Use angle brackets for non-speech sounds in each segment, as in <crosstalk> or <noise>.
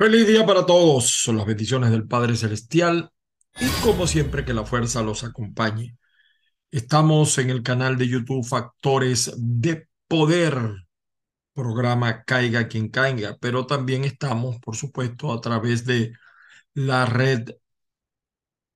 Feliz día para todos. Son las bendiciones del Padre Celestial y como siempre que la fuerza los acompañe. Estamos en el canal de YouTube Factores de Poder, programa Caiga quien caiga, pero también estamos, por supuesto, a través de la red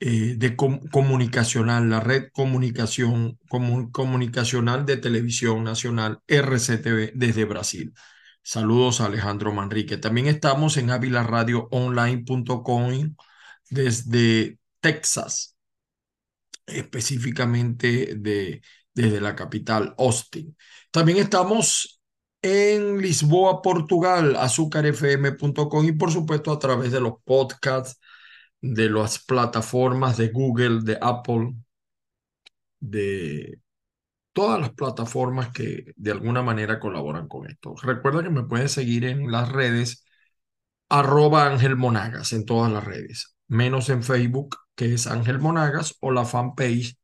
eh, de comunicacional, la red comunicación, comunicacional de televisión nacional RCTV desde Brasil. Saludos a Alejandro Manrique. También estamos en avilaradioonline.com desde Texas, específicamente de, desde la capital, Austin. También estamos en Lisboa, Portugal, azúcarfm.com y por supuesto a través de los podcasts, de las plataformas de Google, de Apple, de todas las plataformas que de alguna manera colaboran con esto. Recuerda que me puedes seguir en las redes arroba Ángel Monagas en todas las redes, menos en Facebook, que es Ángel Monagas, o la fanpage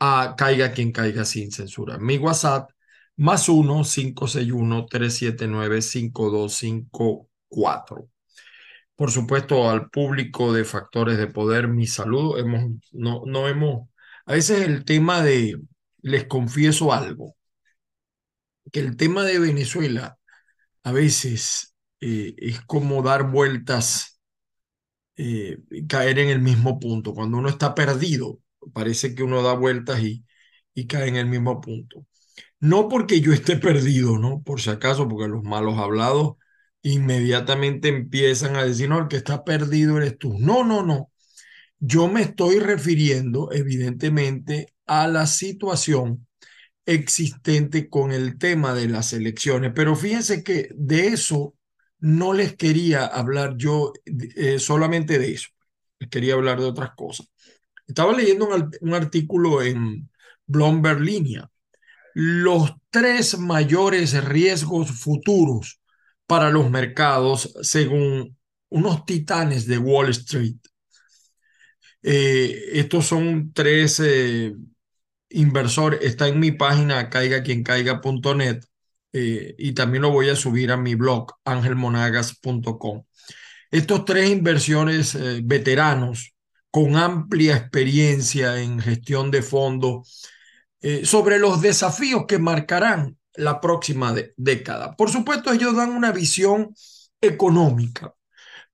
a Caiga quien caiga sin censura. Mi WhatsApp, más 1-561-379-5254. Por supuesto, al público de Factores de Poder, mi saludo. Hemos, no, no hemos, a veces el tema de, les confieso algo, que el tema de Venezuela a veces eh, es como dar vueltas, eh, caer en el mismo punto. Cuando uno está perdido, parece que uno da vueltas y, y cae en el mismo punto. No porque yo esté perdido, ¿no? Por si acaso, porque los malos hablados inmediatamente empiezan a decir, no, el que está perdido eres tú. No, no, no. Yo me estoy refiriendo, evidentemente, a la situación existente con el tema de las elecciones. Pero fíjense que de eso no les quería hablar yo eh, solamente de eso. Les quería hablar de otras cosas. Estaba leyendo un, artículo en Bloomberg Línea. Los tres mayores riesgos futuros para los mercados según unos titanes de Wall Street. Eh, estos son tres eh, inversor está en mi página caiga quien caiga.net eh, y también lo voy a subir a mi blog angelmonagas.com. Estos tres inversiones eh, veteranos con amplia experiencia en gestión de fondos eh, sobre los desafíos que marcarán la próxima década. Por supuesto, ellos dan una visión económica,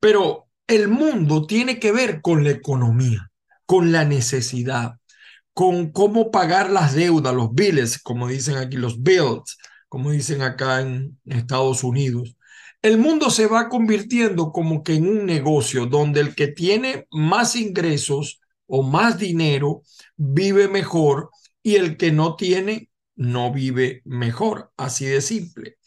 pero el mundo tiene que ver con la economía, con la necesidad, con cómo pagar las deudas, los bills, como dicen aquí, los bills, como dicen acá en Estados Unidos. El mundo se va convirtiendo como que en un negocio donde el que tiene más ingresos o más dinero vive mejor y el que no tiene no vive mejor, así de simple.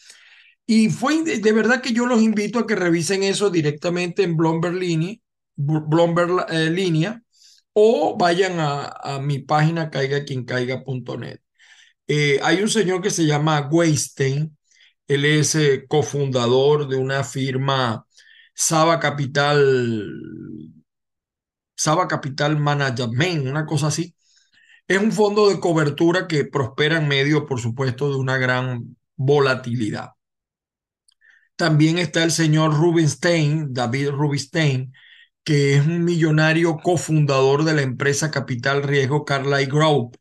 Y fue de verdad que yo los invito a que revisen eso directamente en Bloomberg Línea, Bloomberg eh, Línea o vayan a, mi página caigaquiencaiga.net. Eh, hay un señor que se llama Weinstein, él es eh, cofundador de una firma Saba Capital, Saba Capital Management, una cosa así. Es un fondo de cobertura que prospera en medio, por supuesto, de una gran volatilidad. También está el señor Rubinstein, David Rubinstein, que es un millonario cofundador de la empresa Capital Riesgo Carlyle Group.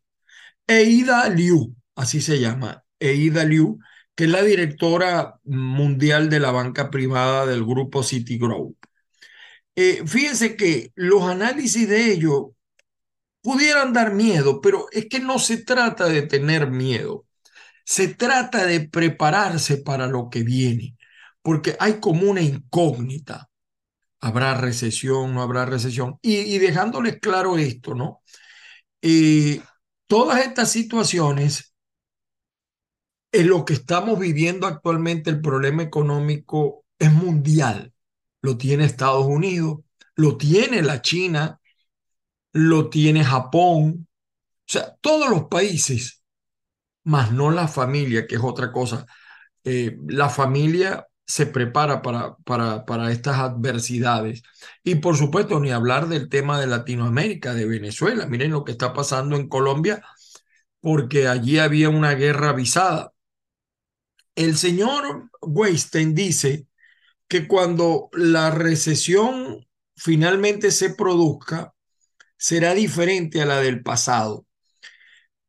Eida Liu, así se llama, Eida Liu, que es la directora mundial de la banca privada del grupo Citigroup. Eh, fíjense que los análisis de ellos pudieran dar miedo, pero es que no se trata de tener miedo, se trata de prepararse para lo que viene, porque hay como una incógnita habrá recesión, no habrá recesión. Y, dejándoles claro esto, ¿no? Eh, todas estas situaciones, en lo que estamos viviendo actualmente, el problema económico es mundial. Lo tiene Estados Unidos, lo tiene la China, lo tiene Japón, o sea, todos los países, más no la familia, que es otra cosa. Eh, la familia se prepara para, para, para estas adversidades. Y por supuesto, ni hablar del tema de Latinoamérica, de Venezuela. Miren lo que está pasando en Colombia, porque allí había una guerra avisada. El señor Weinstein dice que cuando la recesión finalmente se produzca, será diferente a la del pasado.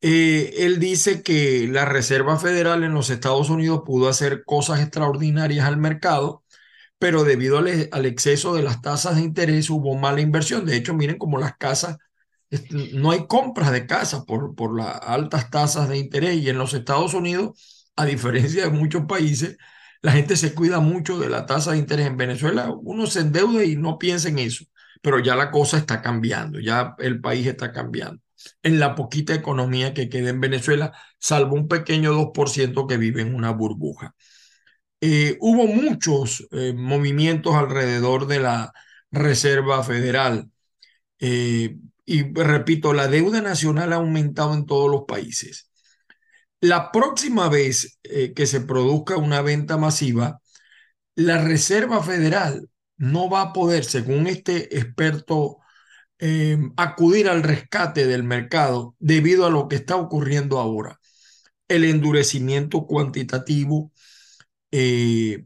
Eh, él dice que la Reserva Federal en los Estados Unidos pudo hacer cosas extraordinarias al mercado, pero debido al, exceso de las tasas de interés hubo mala inversión. De hecho, miren cómo las casas no hay compras de casa por, por las altas tasas de interés y en los Estados Unidos, a diferencia de muchos países, la gente se cuida mucho de la tasa de interés. En Venezuela uno se endeuda y no piensa en eso, pero ya la cosa está cambiando, ya el país está cambiando. En la poquita economía que queda en Venezuela, salvo un pequeño 2% que vive en una burbuja. Eh, hubo muchos eh, movimientos alrededor de la Reserva Federal. Eh, y repito, la deuda nacional ha aumentado en todos los países. La próxima vez que se produzca una venta masiva, la Reserva Federal no va a poder, según este experto, em, acudir al rescate del mercado debido a lo que está ocurriendo ahora. El endurecimiento cuantitativo. Eh,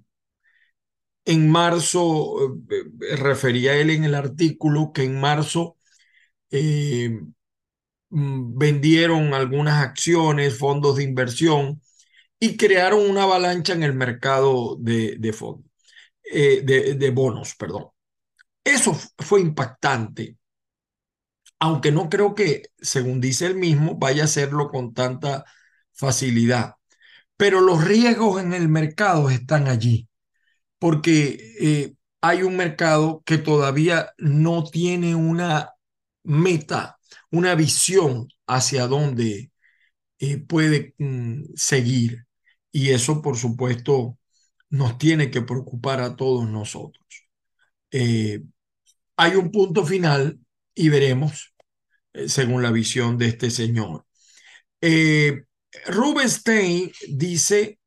en marzo, eh, refería él en el artículo que en marzo eh, mm, vendieron algunas acciones, fondos de inversión y crearon una avalancha en el mercado de, de fondos, eh, de bonos, perdón. Eso fue impactante, aunque no creo que, según dice él mismo, vaya a hacerlo con tanta facilidad. Pero los riesgos en el mercado están allí, porque eh, hay un mercado que todavía no tiene una meta, una visión hacia dónde eh, puede mm, seguir. Y eso, por supuesto, nos tiene que preocupar a todos nosotros. Eh, hay un punto final y veremos, eh, según la visión de este señor. Rubenstein dice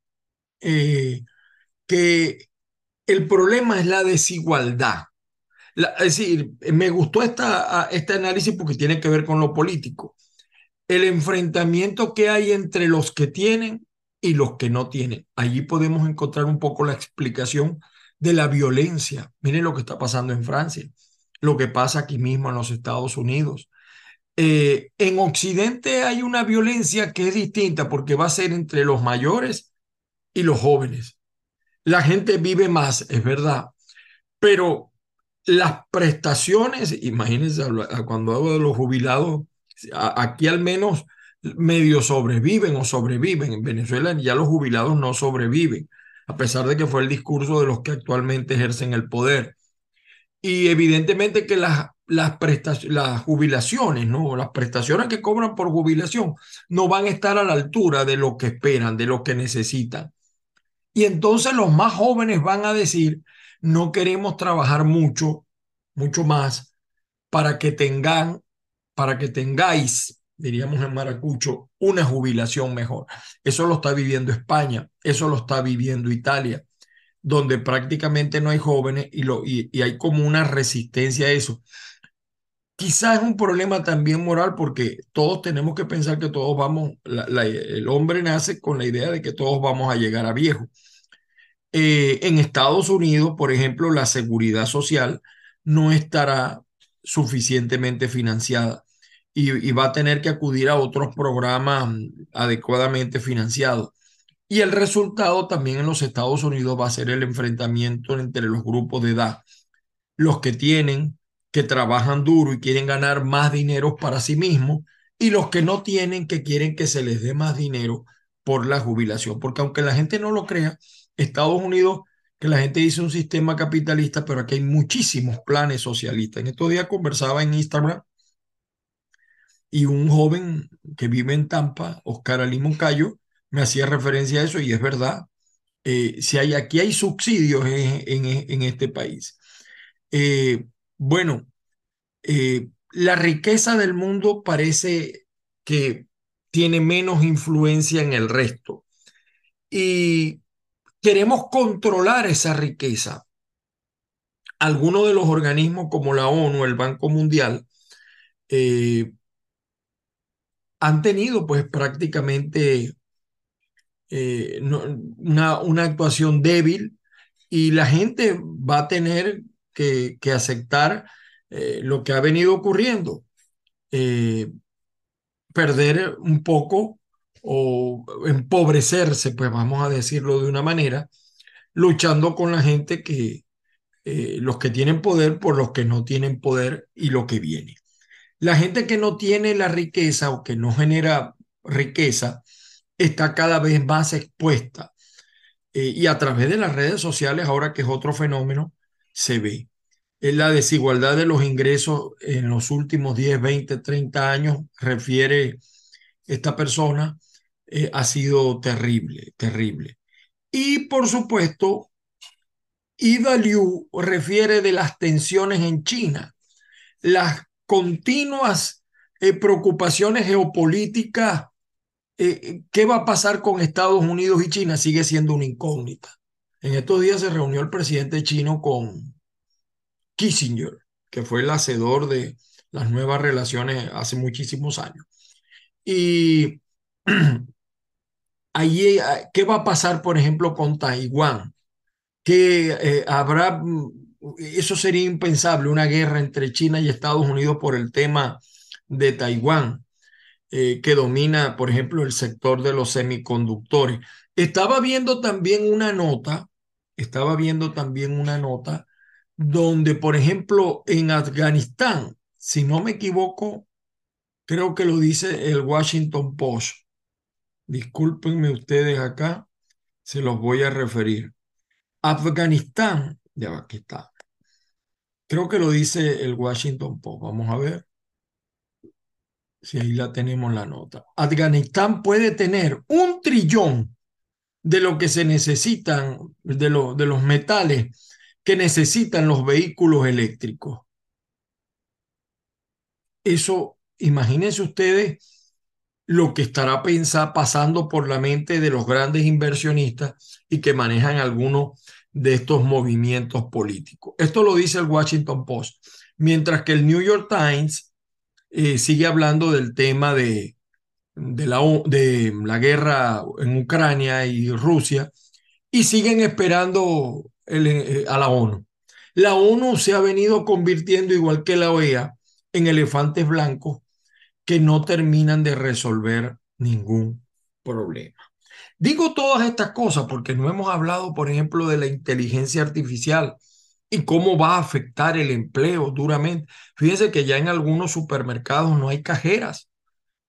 que el problema es la desigualdad es decir, me gustó esta, este análisis porque tiene que ver con lo político. El enfrentamiento que hay entre los que tienen y los que no tienen. Allí podemos encontrar un poco la explicación de la violencia. Miren lo que está pasando en Francia, lo que pasa aquí mismo en los Estados Unidos. Eh, en Occidente hay una violencia que es distinta porque va a ser entre los mayores y los jóvenes. La gente vive más, es verdad, pero las prestaciones, imagínense cuando hablo de los jubilados, aquí al menos medio sobreviven o sobreviven. En Venezuela ya los jubilados no sobreviven, a pesar de que fue el discurso de los que actualmente ejercen el poder. Y evidentemente que las, las, las jubilaciones, ¿no? las prestaciones que cobran por jubilación no van a estar a la altura de lo que esperan, de lo que necesitan. Y entonces los más jóvenes van a decir, no queremos trabajar mucho, mucho más, para que tengan, para que tengáis, diríamos en Maracucho, una jubilación mejor. Eso lo está viviendo España, eso lo está viviendo Italia, donde prácticamente no hay jóvenes y, lo, y, hay como una resistencia a eso. Quizás es un problema también moral porque todos tenemos que pensar que todos vamos, el hombre nace con la idea de que todos vamos a llegar a viejo. Eh, en Estados Unidos, por ejemplo, la seguridad social no estará suficientemente financiada y, va a tener que acudir a otros programas adecuadamente financiados. Y el resultado también en los Estados Unidos va a ser el enfrentamiento entre los grupos de edad, los que tienen, que trabajan duro y quieren ganar más dinero para sí mismos, y los que no tienen, que quieren que se les dé más dinero por la jubilación. Porque aunque la gente no lo crea, Estados Unidos, que la gente dice un sistema capitalista, pero aquí hay muchísimos planes socialistas. En estos días conversaba en Instagram y un joven que vive en Tampa, Oscar Ali Moncayo, me hacía referencia a eso y es verdad. Eh, si hay, aquí hay subsidios en, este país. Eh, bueno, eh, la riqueza del mundo parece que tiene menos influencia en el resto. Y queremos controlar esa riqueza. Algunos de los organismos como la ONU, el Banco Mundial, han tenido pues prácticamente eh, una, actuación débil y la gente va a tener que, que aceptar eh, lo que ha venido ocurriendo, eh, perder un poco o empobrecerse, pues vamos a decirlo de una manera, luchando con la gente que, eh, los que tienen poder por los que no tienen poder y lo que viene. La gente que no tiene la riqueza o que no genera riqueza está cada vez más expuesta. y a través de las redes sociales, ahora que es otro fenómeno, se ve la desigualdad de los ingresos en los últimos 10, 20, 30 años, refiere esta persona, eh, ha sido terrible, terrible. Y por supuesto, Ida Liu refiere de las tensiones en China, las continuas eh, preocupaciones geopolíticas. Eh, ¿Qué va a pasar con Estados Unidos y China? Sigue siendo una incógnita. En estos días se reunió el presidente chino con, Kissinger, que fue el hacedor de las nuevas relaciones hace muchísimos años. Y <clears throat> ahí, ¿qué va a pasar, por ejemplo, con Taiwán? Que eh, habrá, mm, eso sería impensable, una guerra entre China y Estados Unidos por el tema de Taiwán, eh, que domina, por ejemplo, el sector de los semiconductores. Estaba viendo también una nota, estaba viendo también una nota donde, por ejemplo, en Afganistán, si no me equivoco, creo que lo dice el Washington Post. Discúlpenme ustedes acá, se los voy a referir. Afganistán, ya aquí está. Creo que lo dice el Washington Post. Vamos a ver si ahí la tenemos la nota. Afganistán puede tener un trillón de lo que se necesitan, de, de los metales que necesitan los vehículos eléctricos. Eso, imagínense ustedes lo que estará pensar, pasando por la mente de los grandes inversionistas y que manejan algunos de estos movimientos políticos. Esto lo dice el Washington Post, mientras que el New York Times sigue hablando del tema de, de, la, de la guerra en Ucrania y Rusia y siguen esperando eh, a la ONU. La ONU se ha venido convirtiendo, igual que la OEA, en elefantes blancos que no terminan de resolver ningún problema. Digo todas estas cosas porque no hemos hablado, por ejemplo, de la inteligencia artificial y cómo va a afectar el empleo duramente. Fíjense que ya en algunos supermercados no hay cajeras.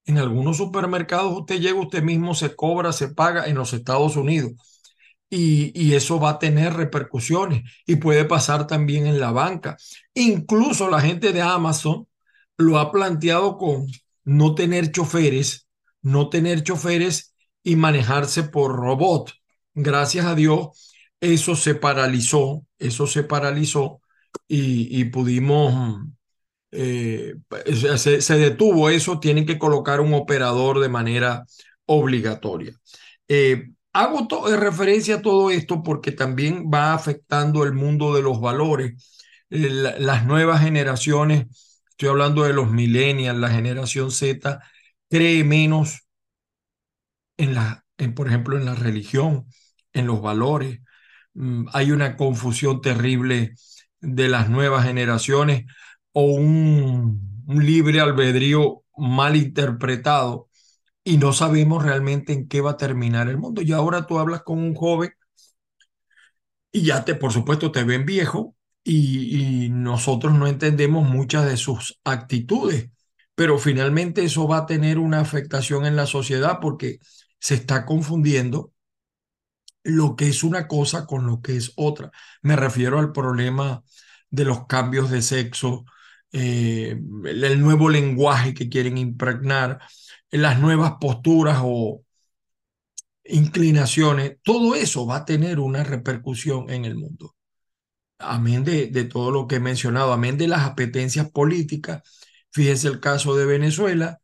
En algunos supermercados usted llega, usted mismo se cobra, se paga en los Estados Unidos y, eso va a tener repercusiones y puede pasar también en la banca. Incluso la gente de Amazon lo ha planteado con no tener choferes, no tener choferes y manejarse por robot. Gracias a Dios, eso se paralizó, eso se paralizó y, pudimos, eh, se, se, detuvo eso, tienen que colocar un operador de manera obligatoria. Eh, Hago referencia a todo esto porque también va afectando el mundo de los valores. Eh, las nuevas generaciones, estoy hablando de los millennials, la generación Z, cree menos en la, en, por ejemplo, en la religión, en los valores. Mm, hay una confusión terrible de las nuevas generaciones o un, libre albedrío mal interpretado y no sabemos realmente en qué va a terminar el mundo. Y ahora tú hablas con un joven y ya te, por supuesto, te ven viejo y, nosotros no entendemos muchas de sus actitudes, pero finalmente eso va a tener una afectación en la sociedad porque se está confundiendo lo que es una cosa con lo que es otra. Me refiero al problema de los cambios de sexo, eh, el nuevo lenguaje que quieren impregnar, las nuevas posturas o inclinaciones, todo eso va a tener una repercusión en el mundo. Amén de, de todo lo que he mencionado, amén de las apetencias políticas. Fíjese el caso de Venezuela.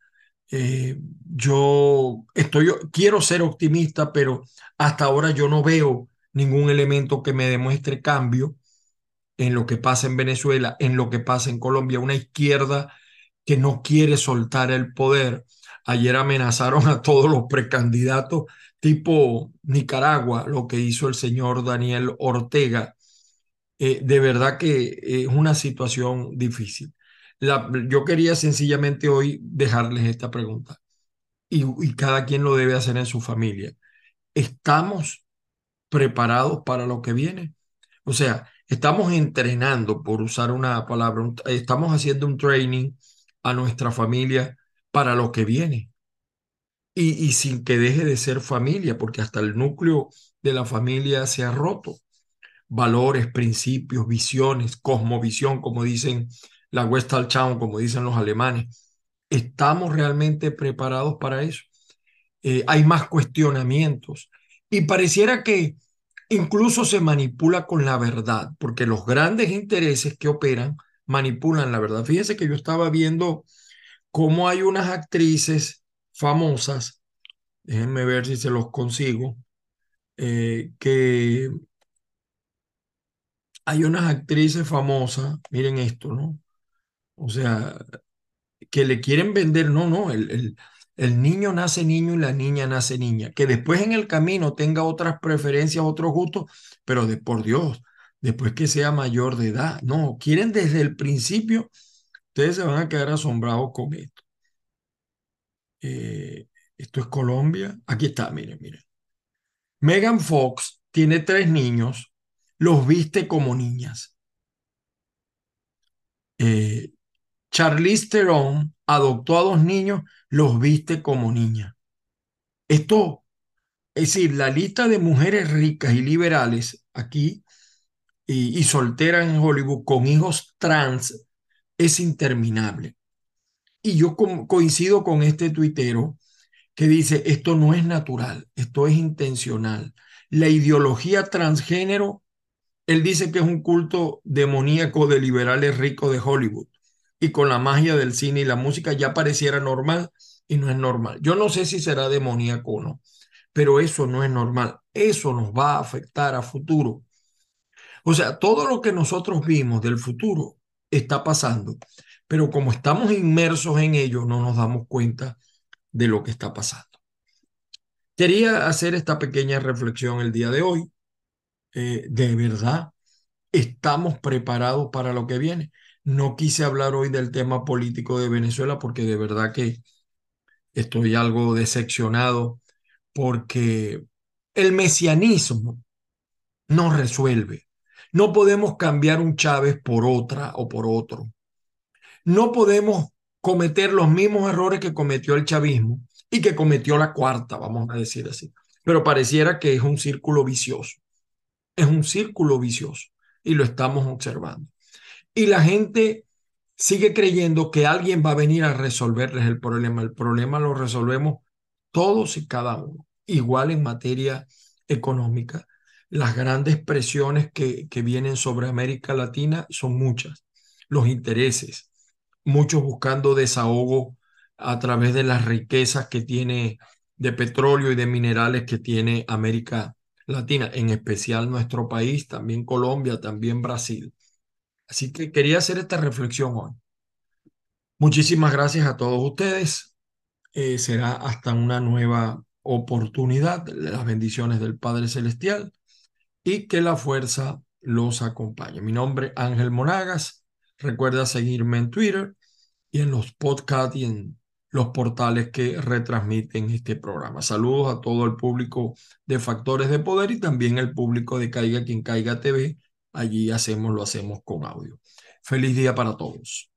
Eh, yo estoy, quiero ser optimista, pero hasta ahora yo no veo ningún elemento que me demuestre cambio en lo que pasa en Venezuela, en lo que pasa en Colombia, una izquierda que no quiere soltar el poder, Ayer amenazaron a todos los precandidatos tipo Nicaragua, lo que hizo el señor Daniel Ortega, eh, de verdad que es una situación difícil. Yo quería sencillamente hoy dejarles esta pregunta y, y cada quien lo debe hacer en su familia. ¿Estamos preparados para lo que viene? O sea, estamos entrenando, por usar una palabra, estamos haciendo un training a nuestra familia para lo que viene. Y, y, sin que deje de ser familia, porque hasta el núcleo de la familia se ha roto valores, principios, visiones, cosmovisión, como dicen la Westalltown, como dicen los alemanes. ¿Estamos realmente preparados para eso? Eh, hay más cuestionamientos y pareciera que incluso se manipula con la verdad, porque los grandes intereses que operan manipulan la verdad. Fíjense que yo estaba viendo cómo hay unas actrices famosas, déjenme ver si se los consigo, eh, que hay unas actrices famosas, miren esto, ¿no? O sea, que le quieren vender, no, no, el, el, el, niño nace niño y la niña nace niña, que después en el camino tenga otras preferencias, otros gustos, pero de por Dios, después que sea mayor de edad, no, quieren desde el principio, ustedes se van a quedar asombrados con esto. Eh, esto es Colombia, aquí está, miren, miren. Megan Fox tiene tres niños los viste como niñas. Eh, Charlize Theron adoptó a dos niños, los viste como niñas. Esto, es decir, la lista de mujeres ricas y liberales aquí y, solteras en Hollywood con hijos trans es interminable. Y yo coincido con este tuitero que dice, esto no es natural, esto es intencional. La ideología transgénero él dice que es un culto demoníaco de liberales ricos de Hollywood y con la magia del cine y la música ya pareciera normal y no es normal. Yo no sé si será demoníaco o no, pero eso no es normal. Eso nos va a afectar a futuro. O sea, todo lo que nosotros vimos del futuro está pasando, pero como estamos inmersos en ello, no nos damos cuenta de lo que está pasando. Quería hacer esta pequeña reflexión el día de hoy eh, de verdad estamos preparados para lo que viene. No quise hablar hoy del tema político de Venezuela porque de verdad que estoy algo decepcionado porque el mesianismo no resuelve. No podemos cambiar un Chávez por otra o por otro. No podemos cometer los mismos errores que cometió el chavismo y que cometió la cuarta, vamos a decir así. Pero pareciera que es un círculo vicioso. Es un círculo vicioso y lo estamos observando. Y la gente sigue creyendo que alguien va a venir a resolverles el problema. El problema lo resolvemos todos y cada uno. Igual en materia económica, las grandes presiones que, que vienen sobre América Latina son muchas. Los intereses, muchos buscando desahogo a través de las riquezas que tiene de petróleo y de minerales que tiene América Latina, en especial nuestro país, también Colombia, también Brasil. Así que quería hacer esta reflexión hoy. Muchísimas gracias a todos ustedes. Eh, será hasta una nueva oportunidad. Las bendiciones del Padre Celestial y que la fuerza los acompañe. Mi nombre es Ángel Monagas. Recuerda seguirme en Twitter y en los podcasts y en los portales que retransmiten este programa. Saludos a todo el público de Factores de Poder y también el público de Caiga quien Caiga TV allí hacemos, lo hacemos con audio. Feliz día para todos.